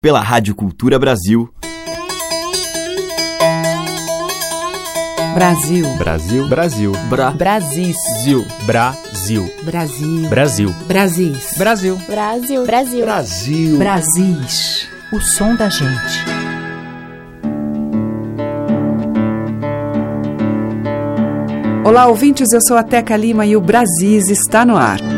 pela Rádio Cultura Brasil. Brasil. Brasil. Brasil. Bra. Brasil. Brasil. Brasil. Brasil. Brasil. Brasil. Brasil. Brasil. Brasil. Brasis. O som da gente. Olá, ouvintes. Eu sou a Teca Lima e o Brasis está no ar.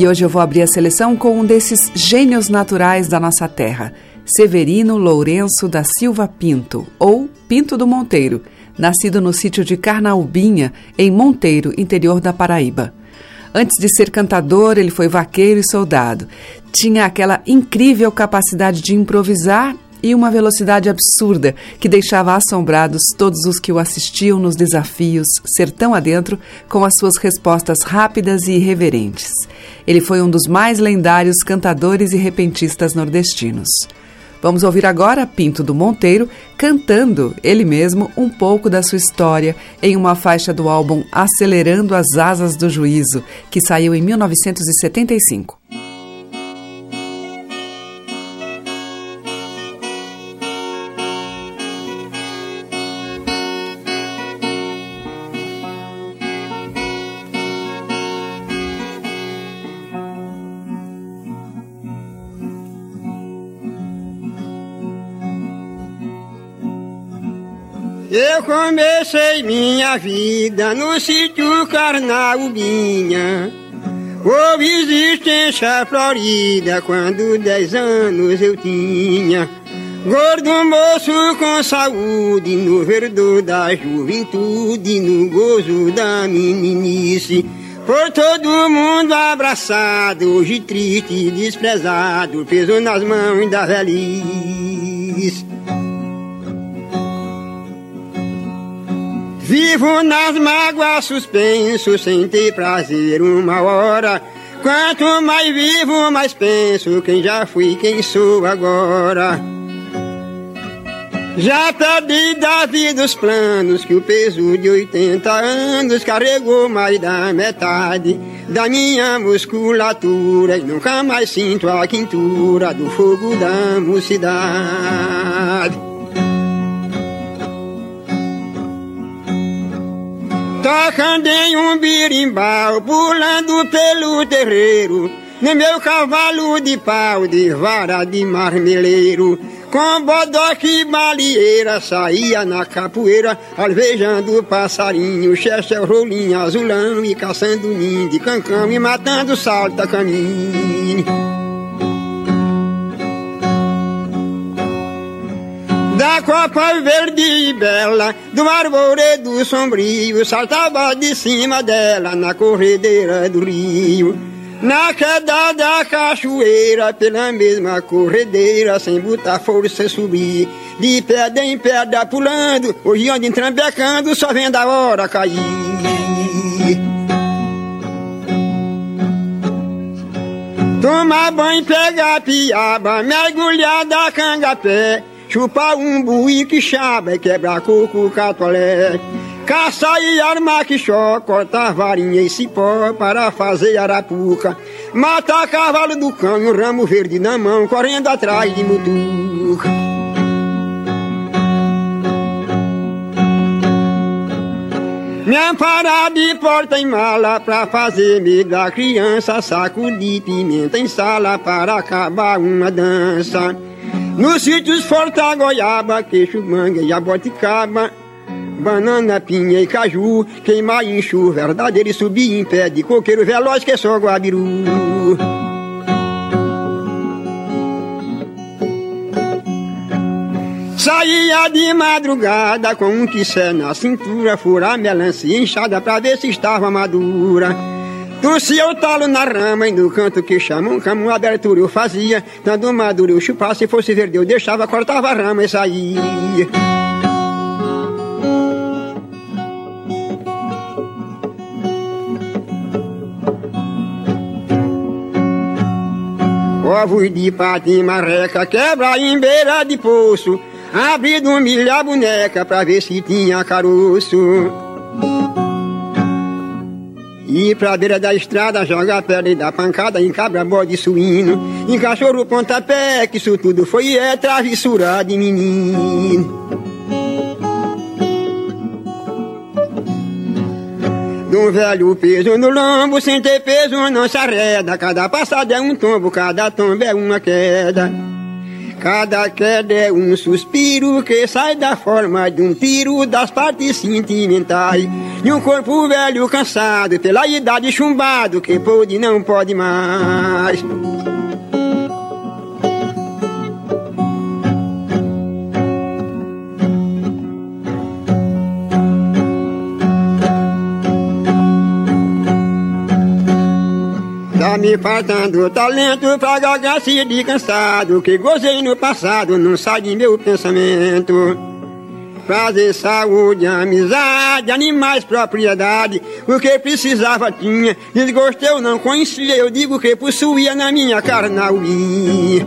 E hoje eu vou abrir a seleção com um desses gênios naturais da nossa terra, Severino Lourenço da Silva Pinto, ou Pinto do Monteiro, nascido no sítio de Carnaubinha, em Monteiro, interior da Paraíba. Antes de ser cantador, ele foi vaqueiro e soldado. Tinha aquela incrível capacidade de improvisar e uma velocidade absurda que deixava assombrados todos os que o assistiam nos desafios sertão adentro com as suas respostas rápidas e irreverentes. Ele foi um dos mais lendários cantadores e repentistas nordestinos. Vamos ouvir agora Pinto do Monteiro cantando, ele mesmo, um pouco da sua história em uma faixa do álbum Acelerando as Asas do Juízo, que saiu em 1975. Comecei minha vida no sítio Carnaubinha. Houve existência florida quando dez anos eu tinha. Gordo moço com saúde, no verdor da juventude, no gozo da meninice. Por todo mundo abraçado, hoje triste e desprezado, peso nas mãos da velhice. Vivo nas mágoas suspenso, sem ter prazer uma hora. Quanto mais vivo, mais penso quem já fui, quem sou agora. Já perdi da vida os planos que o peso de 80 anos carregou mais da metade da minha musculatura e nunca mais sinto a quintura do fogo da mocidade. Tocando em um birimbau, pulando pelo terreiro, no meu cavalo de pau, de vara de marmeleiro. Com bodoque e balieira, saía na capoeira, alvejando passarinho, chechel, rolinho, azulão, e caçando ninho de cancão, e matando salta caminho. Da copa verde e bela, do arvoredo sombrio, saltava de cima dela na corredeira do rio. Na queda da cachoeira, pela mesma corredeira, sem botar força subir, de pedra em pedra pulando, hoje ando entrambecando, só vendo a hora cair. Tomar banho, pegar piaba, mergulhar da cangapé, Chupar um bui que chaba e quebrar coco catolé. Caça e armar que chó, cortar varinha e cipó para fazer arapuca. Matar cavalo do um ramo verde na mão, correndo atrás de mutuca. Me amparar de porta em mala pra fazer medo da criança, saco de pimenta em sala para acabar uma dança. Nos sítios forta goiaba, queixo, manga e aborticaba, banana, pinha e caju, queimar enxu, verdadeiro e subir em pé de coqueiro veloz que é só guabiru. Saía de madrugada com um quissé na cintura, furar melancia inchada pra ver se estava madura. Torcia o talo na rama e no canto que chamam cama uma abertura eu fazia. Dando maduro eu chupava, se fosse verde eu deixava, cortava a rama e saía. Ovos de patim marreca, quebra em beira de poço. Abri do milho a boneca pra ver se tinha caroço. E pra beira da estrada joga pedra e dá pancada em cabra, bode suíno, em cachorro pontapé, que isso tudo foi é travessura de menino. Um velho peso no lombo, sem ter peso não se arreda. Cada passada é um tombo, cada tombo é uma queda. Cada queda é um suspiro que sai da forma de um tiro das partes sentimentais. De um corpo velho cansado, pela idade chumbado, que pode não pode mais. Me faltando talento pra gagasse de cansado Que gozei no passado, não sai de meu pensamento. Prazer, saúde, amizade, animais, propriedade O que precisava tinha, desgosto eu não conhecia Eu digo que possuía na minha carnauia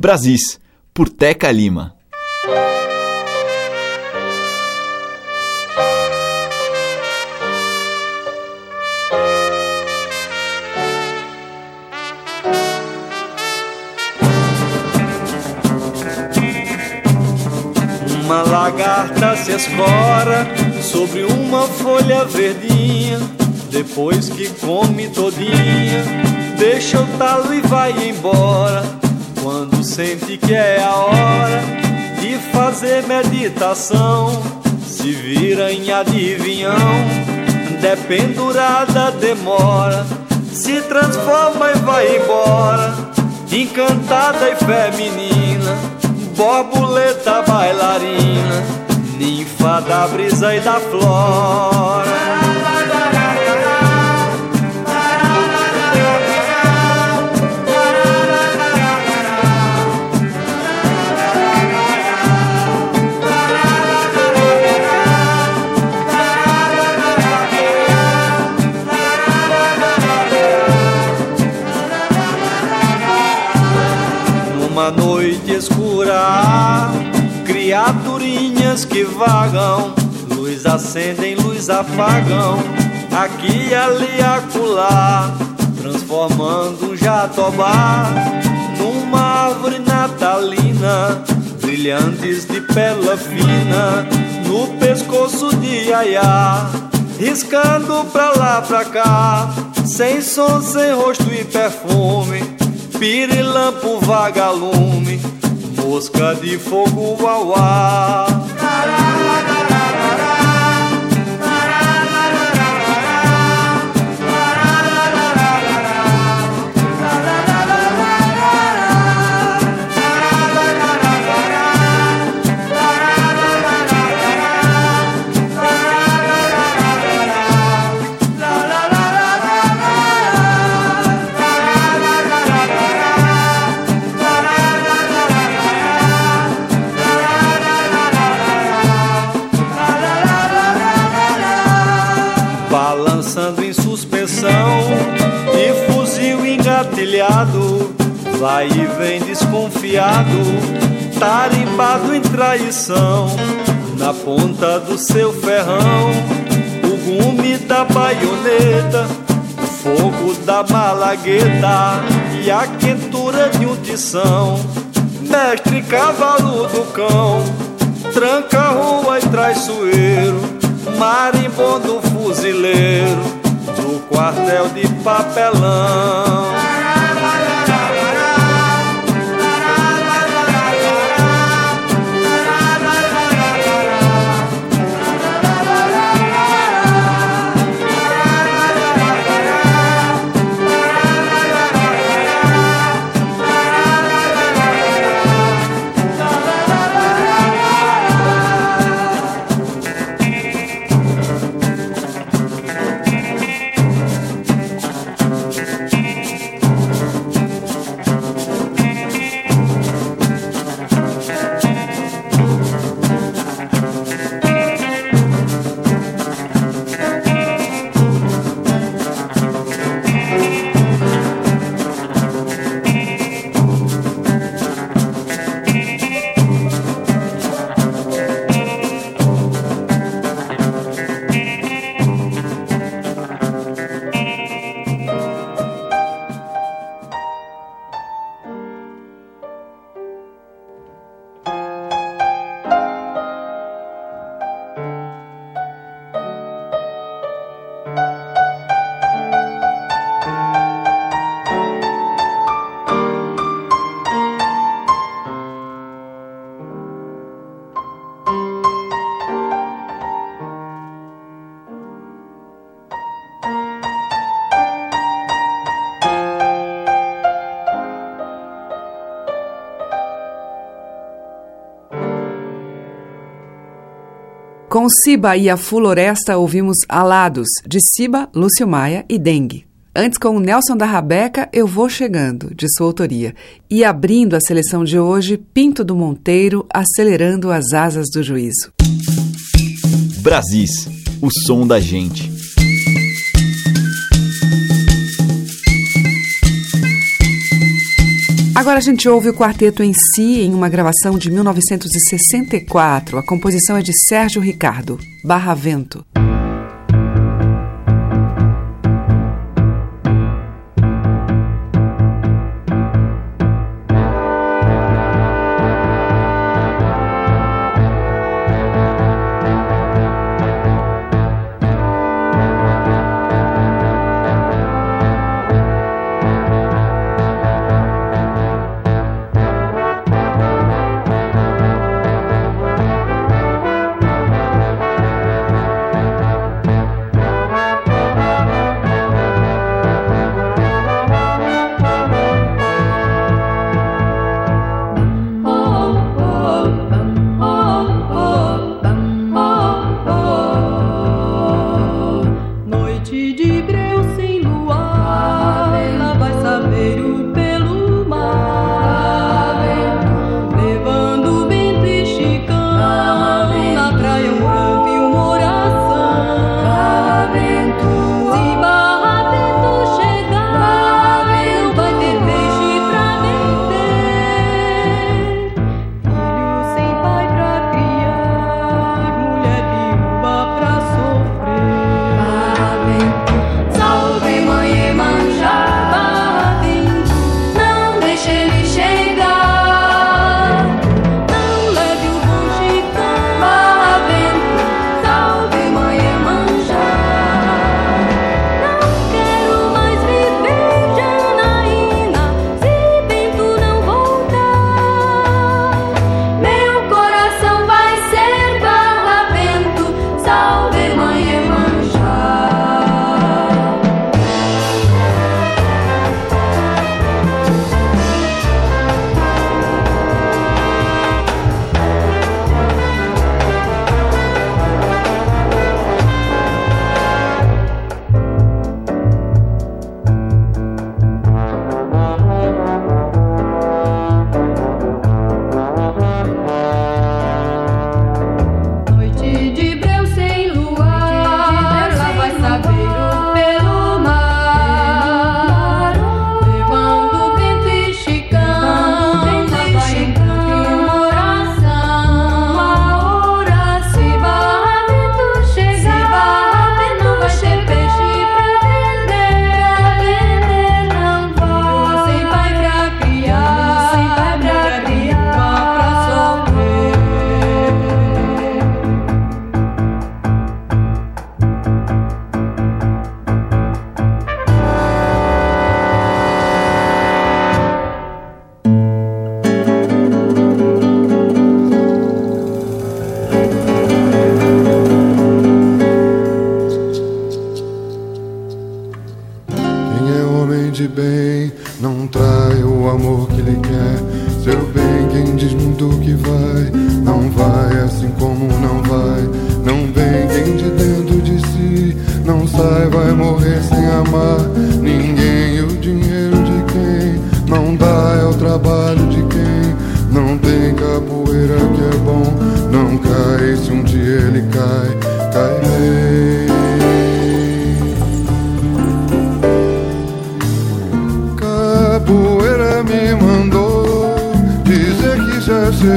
Brasis, por Teca Lima. Uma lagarta se escora sobre uma folha verdinha. Depois que come todinha, deixa o talo e vai embora. Quando sente que é a hora de fazer meditação, se vira em adivinhão, dependurada demora, se transforma e vai embora, encantada e feminina, borboleta bailarina, ninfa da brisa e da flora. Na noite escura. Criaturinhas que vagam, luz acendem, luz apagam, aqui ali acolá, transformando um jatobá numa árvore natalina, brilhantes de pérola fina, no pescoço de Ayá, riscando pra lá pra cá, sem som, sem rosto e perfume, pirilampo vagalume, mosca de fogo uauá. Vai e vem desconfiado, tarimbado em traição, na ponta do seu ferrão, o gume da baioneta, o fogo da malagueta e a quentura de um tição, mestre cavalo do cão, tranca rua e traiçoeiro marimbondo fuzileiro do quartel de papelão. Com Siba e a Floresta ouvimos Alados, de Siba, Lúcio Maia e Dengue. Antes, com o Nelson da Rabeca, Eu Vou Chegando, de sua autoria. E abrindo a seleção de hoje, Pinto do Monteiro, Acelerando as Asas do Juízo. Brasis, o som da gente. Agora a gente ouve o quarteto em si em uma gravação de 1964. A composição é de Sérgio Ricardo, Barra Vento.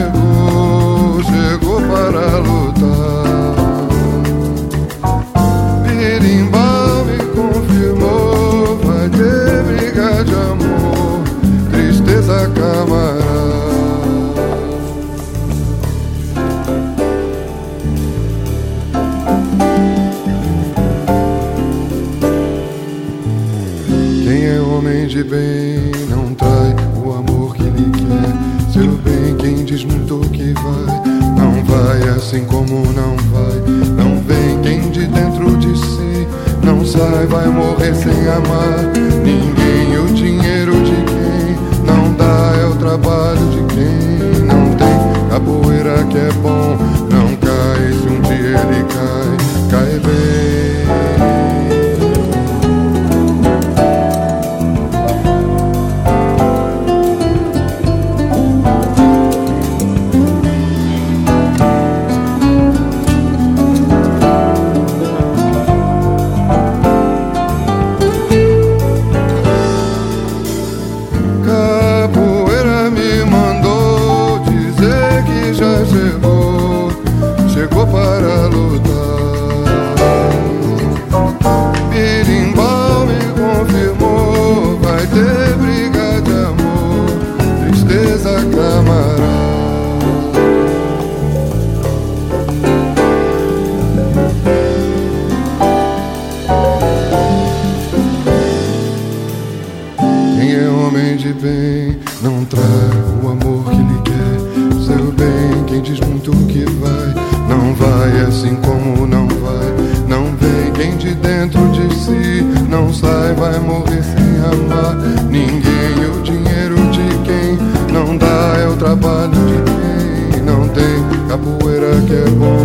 Chegou, chegou para lutar. Assim como não vai. Não vem quem de dentro de si não sai, vai morrer sem amar ninguém. O dinheiro de quem não dá é o trabalho de quem não tem. Capoeira que é bom, não cai. Se um dia ele cai, cai bem. Vai assim como não vai. Não vem quem de dentro de si não sai, vai morrer sem amar ninguém. O dinheiro de quem não dá é o trabalho de quem não tem. Capoeira que é bom,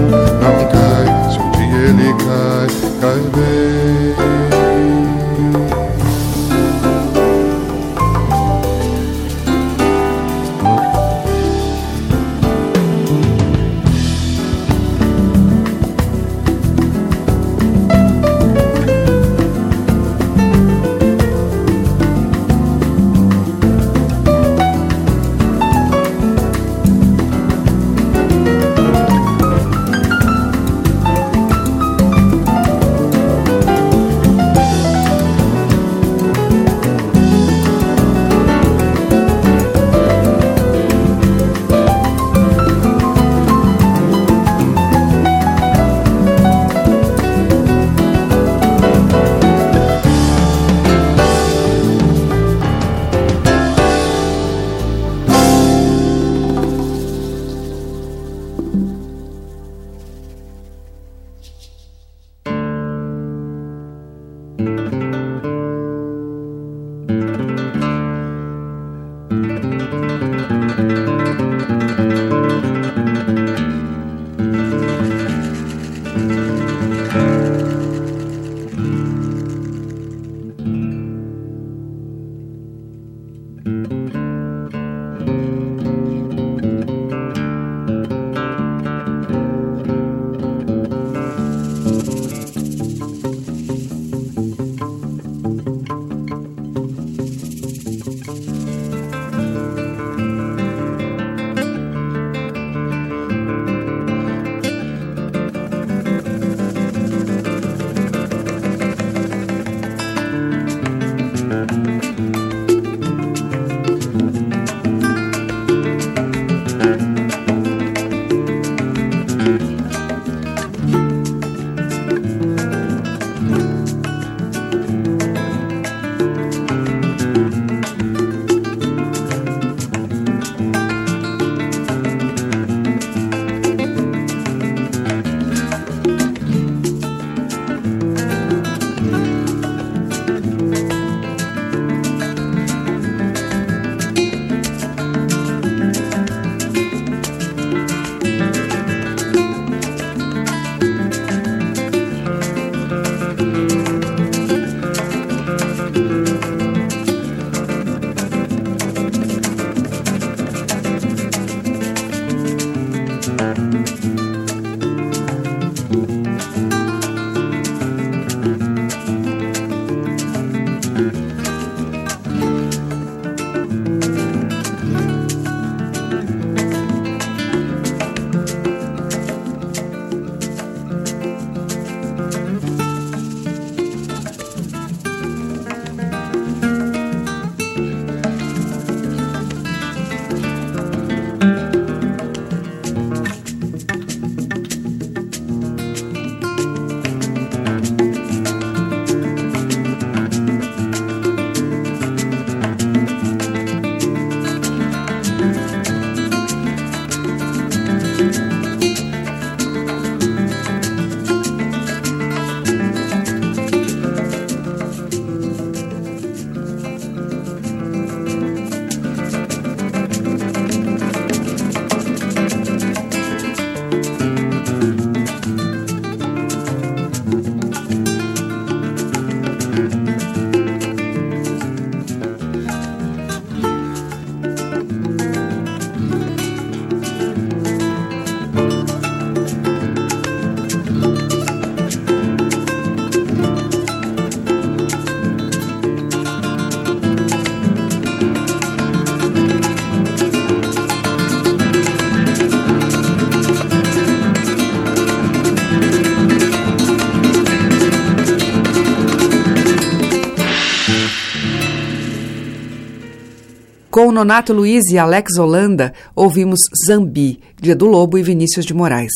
Com Nonato Luiz e Alex Holanda, ouvimos Zambi, de Edu Lobo e Vinícius de Moraes.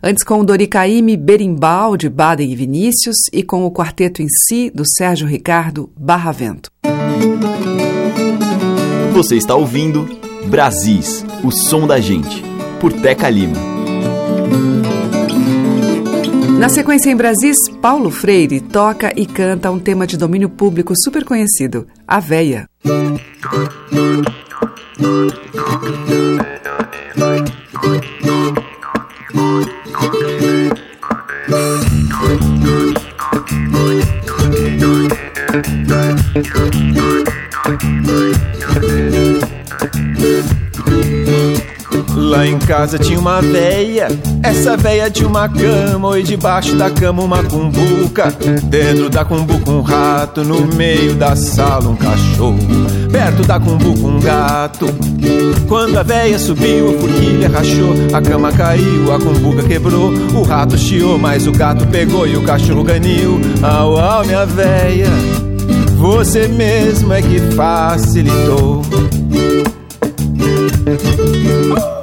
Antes com o Doricaime Berimbau, de Baden e Vinícius, e com o quarteto em si, do Sérgio Ricardo Barra Vento. Você está ouvindo Brasis, o som da gente, por Teca Lima. Na sequência em Brasis, Paulo Freire toca e canta um tema de domínio público super conhecido, A Véia. Lá em casa tinha uma véia, essa véia tinha uma cama e debaixo da cama uma cumbuca. Dentro da cumbuca um rato, no meio da sala um cachorro. Perto da cumbuca um gato. Quando a véia subiu, a forquilha rachou, a cama caiu, a cumbuca quebrou. O rato chiou, mas o gato pegou e o cachorro ganhou. Au, au, minha véia, você mesmo é que facilitou. Lá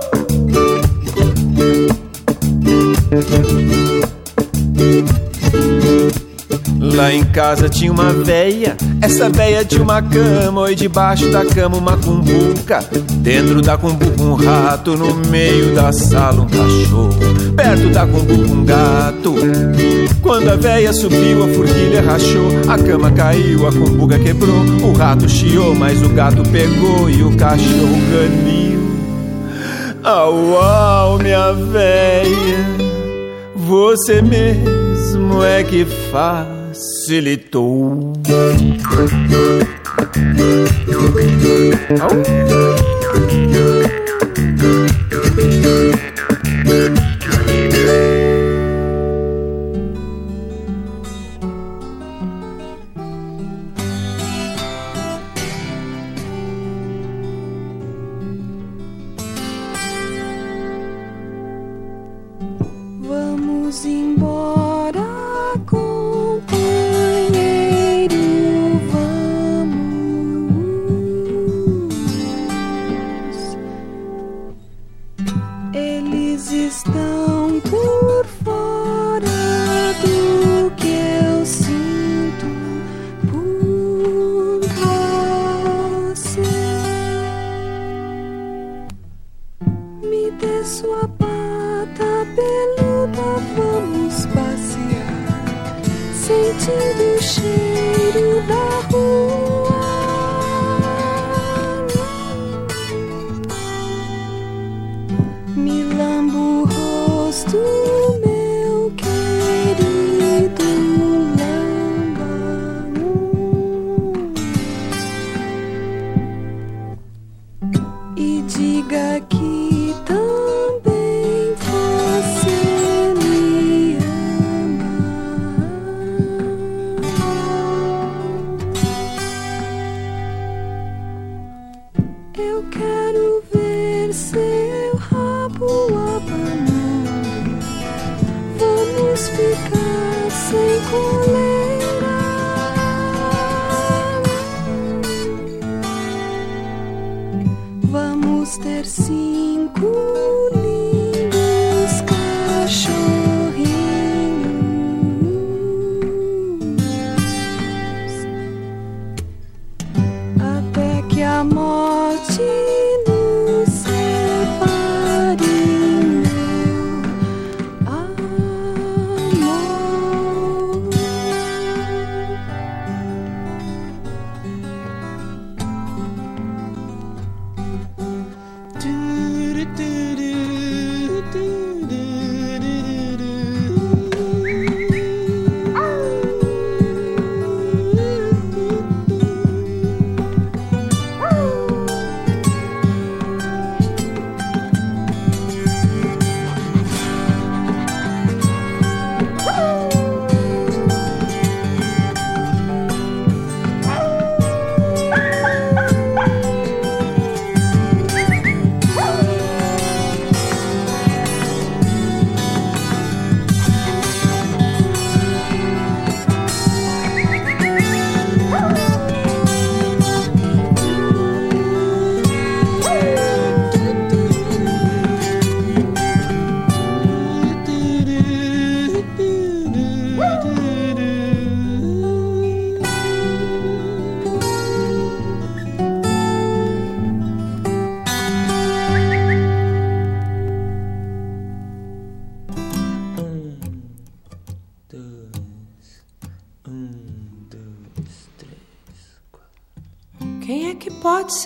em casa tinha uma véia, essa véia tinha uma cama e debaixo da cama uma cumbuca. Dentro da cumbuca um rato, no meio da sala um cachorro. Perto da cumbuca um gato. Quando a véia subiu, a forquilha rachou, a cama caiu, a cumbuca quebrou. O rato chiou, mas o gato pegou e o cachorro ganiu. Au, au, minha véia, você mesmo é que facilitou. Vamos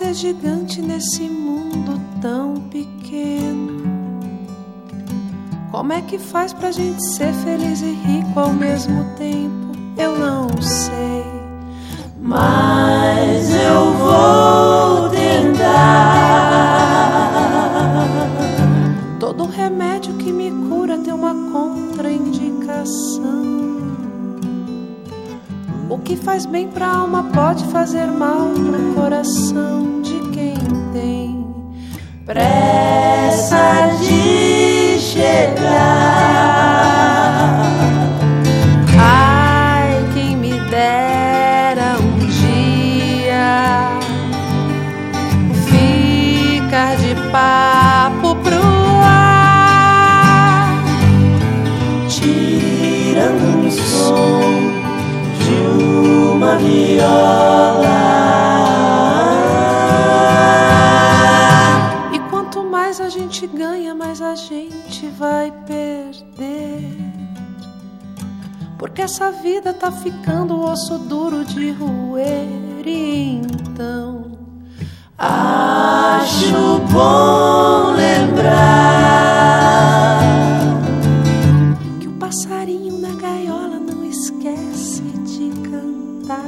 ser gigante nesse mundo tão pequeno? Como é que faz pra gente ser feliz e rico ao mesmo tempo? Pressa de chegar. Ai, quem me dera um dia ficar de papo pro ar, tirando um som de uma viola. Porque essa vida tá ficando osso duro de roer. Então, acho bom lembrar que o passarinho na gaiola não esquece de cantar.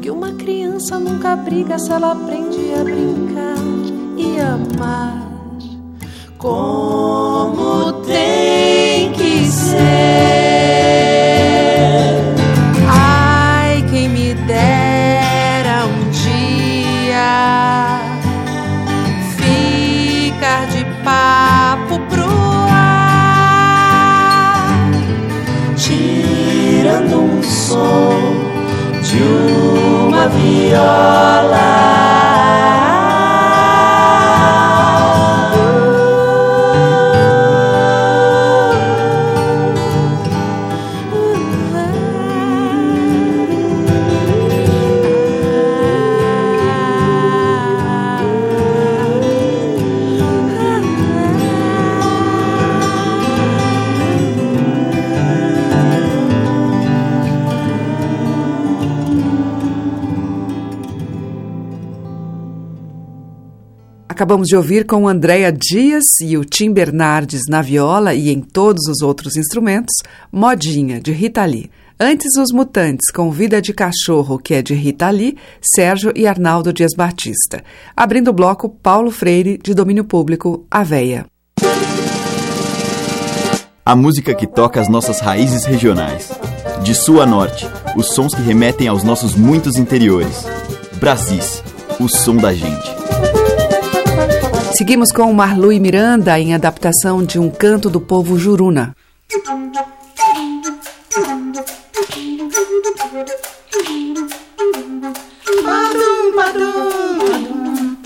Que uma criança nunca briga se ela aprende a brincar e amar como tem ser. Ai, quem me dera um dia ficar de papo pro ar, tirando um som de uma Acabamos de ouvir com Andréa Dias e o Tim Bernardes na viola e em todos os outros instrumentos, Modinha, de Rita Lee. Antes, os Mutantes, com Vida de Cachorro, que é de Rita Lee, Sérgio e Arnaldo Dias Batista. Abrindo o bloco, Paulo Freire, de domínio público, A. A música que toca as nossas raízes regionais. De sul a norte, os sons que remetem aos nossos muitos interiores. Brasis, o som da gente. Seguimos com Marlui Miranda em adaptação de Um Canto do Povo Juruna. Padum, padum,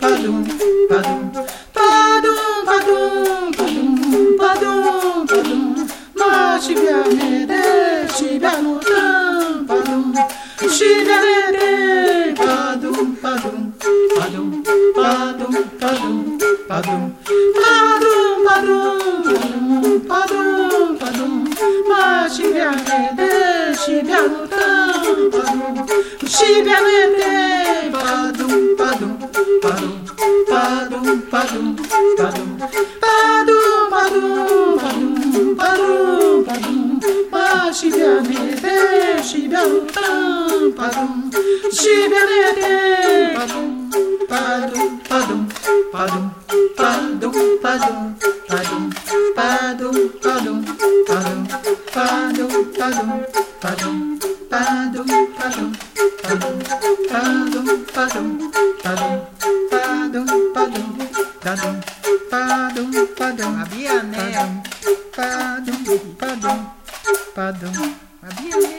padum, padum, padum, padum. Chi piante, chi piante, padum, padum, padum. Padum, padum, padum, padum, padum, padum, padum, padum, padum. Chi piante, She belle, padum, padum, padum. Padum, padum, padum, padum, padum padum, padum, padum, padum, padum. Havia, né? Padum, padum, padum. Havia, né?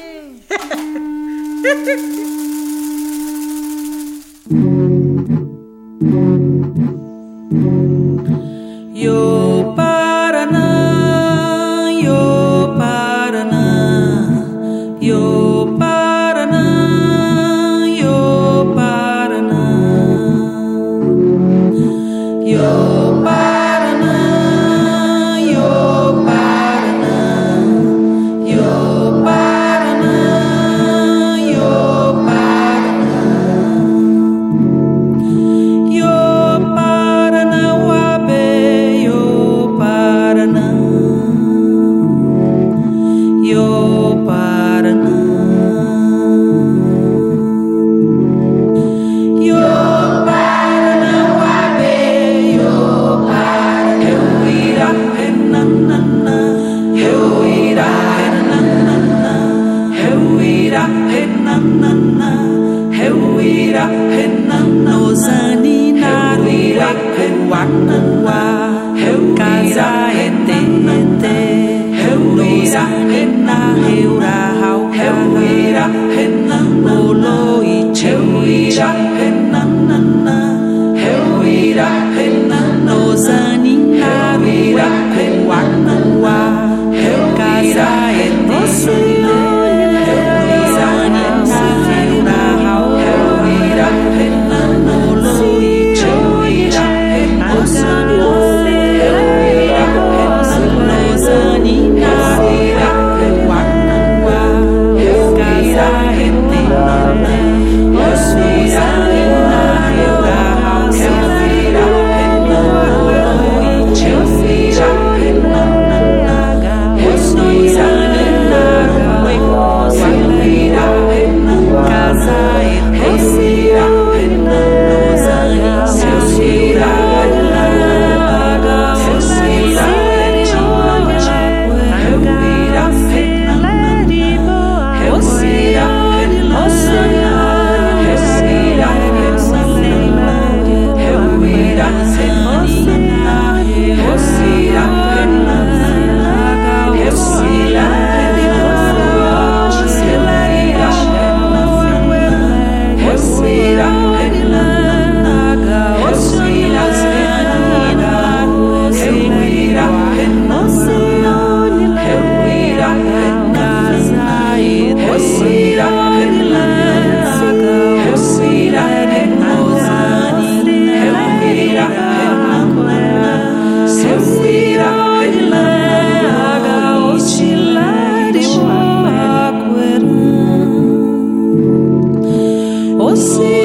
Yo see.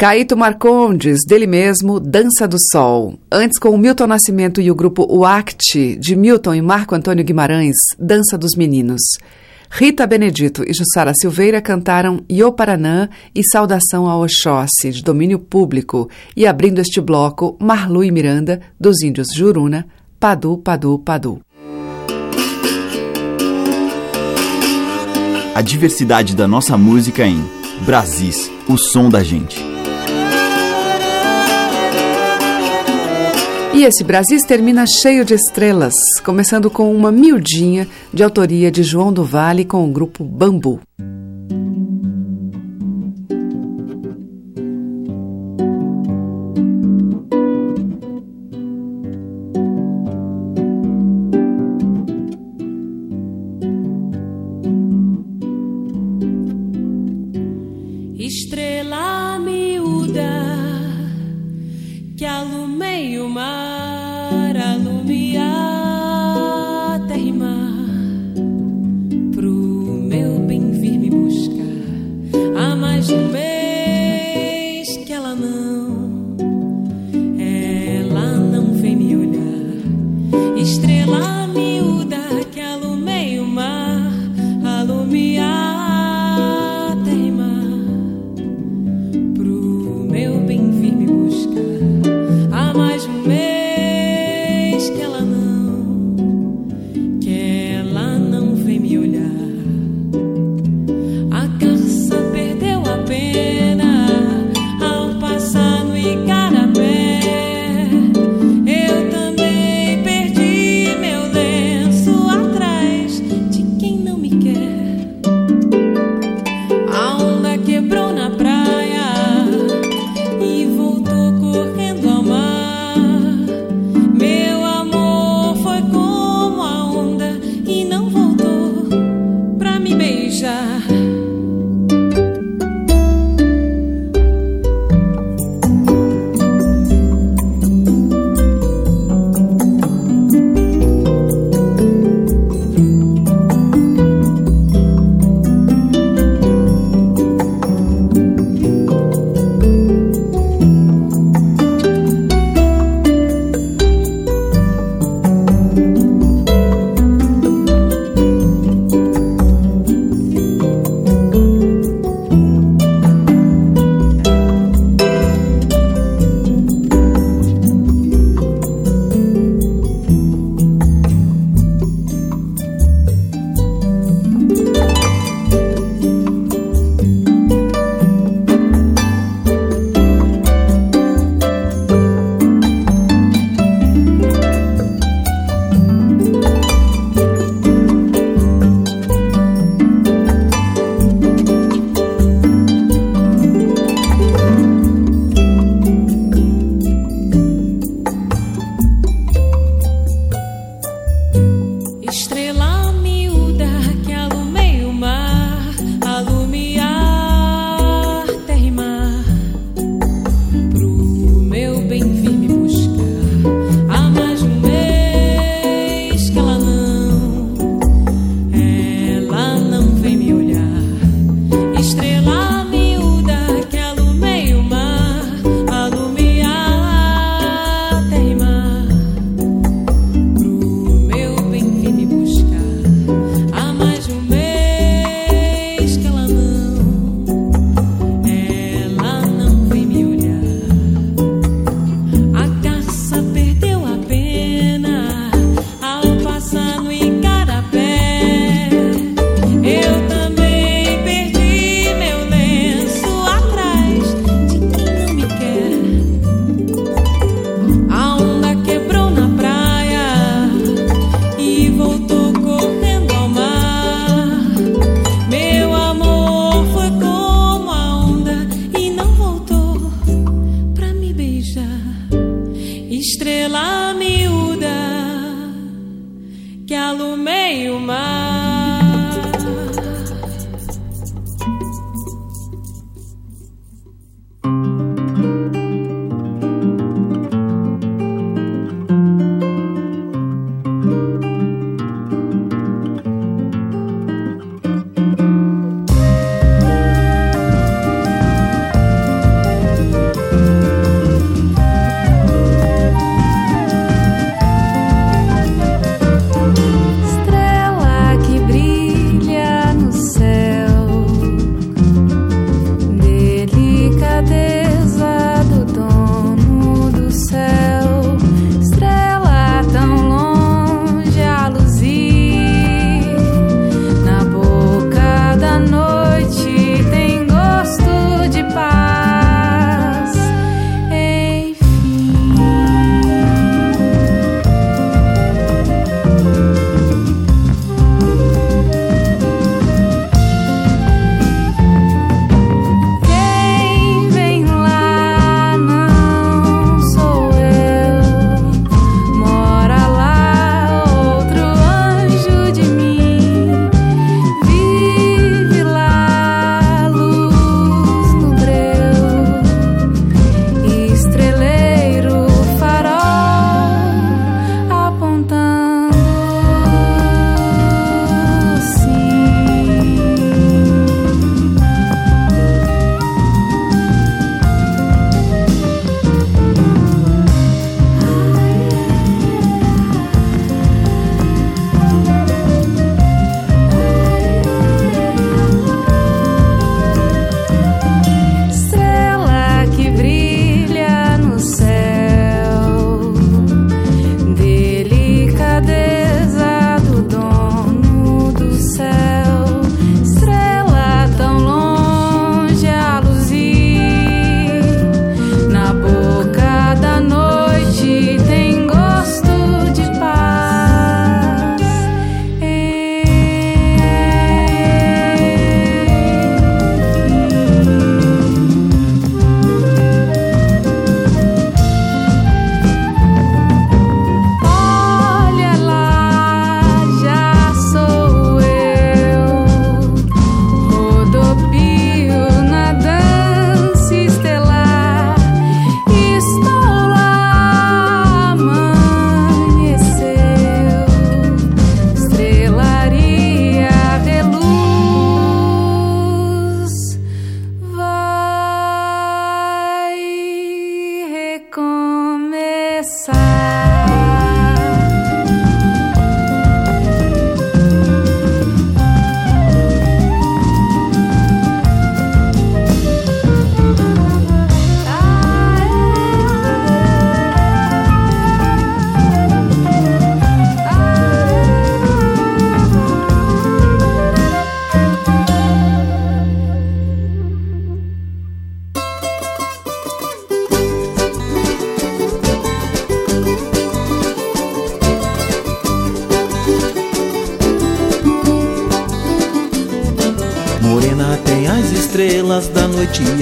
Caíto Marcondes, dele mesmo, Dança do Sol. Antes, com o Milton Nascimento e o grupo UACT, de Milton e Marco Antônio Guimarães, Dança dos Meninos. Rita Benedito e Jussara Silveira cantaram Ioparanã e Saudação ao Oxóssi, de domínio público, e abrindo este bloco, Marlu e Miranda, dos índios Juruna, Padu, Padu, Padu. A diversidade da nossa música em Brasis, o som da gente. E esse Brasis termina cheio de estrelas, começando com uma miudinha de autoria de João do Vale com o grupo Bambu.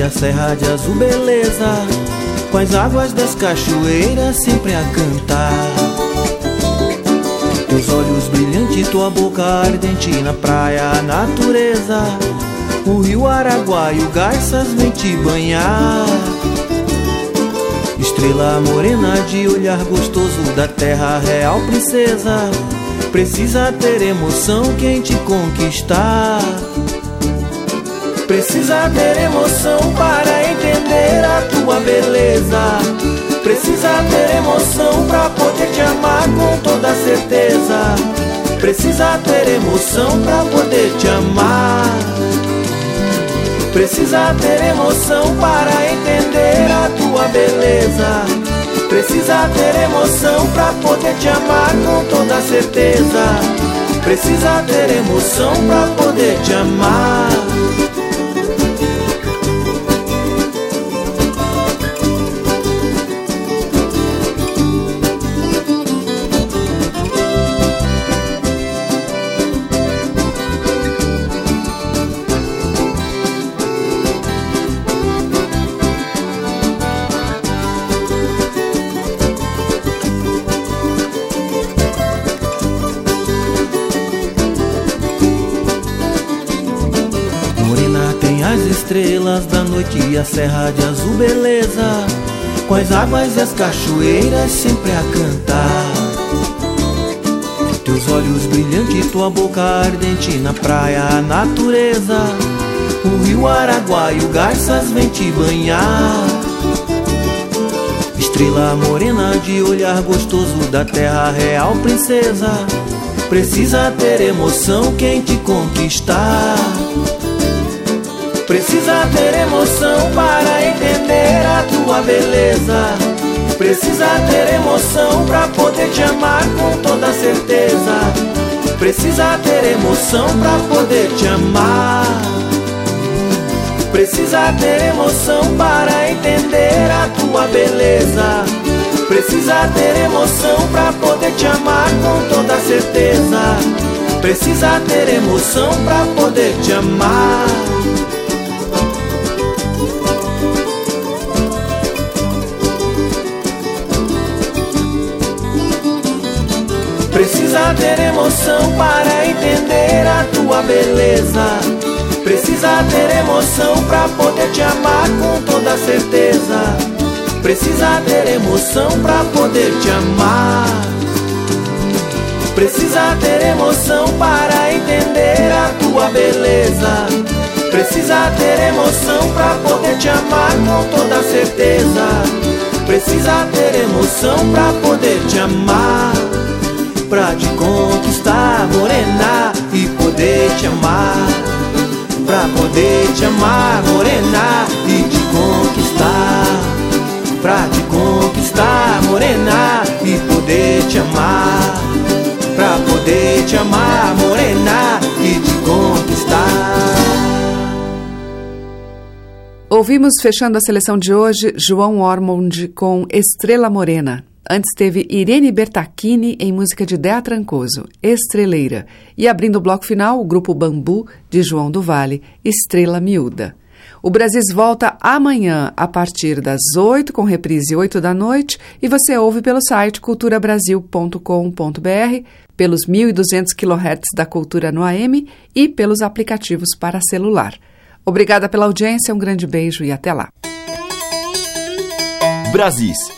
A serra de azul beleza. Com as águas das cachoeiras sempre a cantar. Teus olhos brilhantes, tua boca ardente na praia, a natureza. O rio Araguaio, garças vem te banhar. Estrela morena de olhar gostoso da terra real princesa. Precisa ter emoção quem te conquistar Precisa ter emoção para entender a tua beleza. Precisa ter emoção para poder te amar com toda certeza. Precisa ter emoção para poder te amar. Precisa ter emoção para entender a tua beleza. Precisa ter emoção para poder te amar com toda certeza. Precisa ter emoção para poder te amar. Noite a serra de azul beleza Com as águas e as cachoeiras sempre a cantar. Teus olhos brilhantes, tua boca ardente na praia, a natureza O rio Araguaio, garças vem te banhar. Estrela morena de olhar gostoso da terra real princesa Precisa ter emoção quem te conquistar Precisa ter emoção para entender beleza. Precisa ter emoção pra poder te amar com toda certeza. Precisa ter emoção pra poder te amar. Precisa ter emoção para entender a tua beleza. Precisa ter emoção pra poder te amar com toda certeza. Precisa ter emoção pra poder te amar. Precisa ter emoção para entender a tua beleza. Precisa ter emoção pra poder te amar com toda certeza. Precisa ter emoção pra poder te amar. Precisa ter emoção para entender a tua beleza. Precisa ter emoção pra poder te amar com toda certeza. Precisa ter emoção pra poder te amar pra te conquistar, morena, e poder te amar. Pra poder te amar, morena, e te conquistar. Pra te conquistar, morena, e poder te amar. Pra poder te amar, morena, e te conquistar. Ouvimos fechando a seleção de hoje João Ormond com Estrela Morena. Antes teve Irene Bertacchini em música de Dea Trancoso, Estreleira. E abrindo o bloco final, o grupo Bambu, de João do Vale, Estrela Miúda. O Brasis volta amanhã, a partir das 8, com reprise 8 da noite, e você ouve pelo site culturabrasil.com.br, pelos 1.200 kHz da Cultura no AM e pelos aplicativos para celular. Obrigada pela audiência, um grande beijo e até lá. Brasis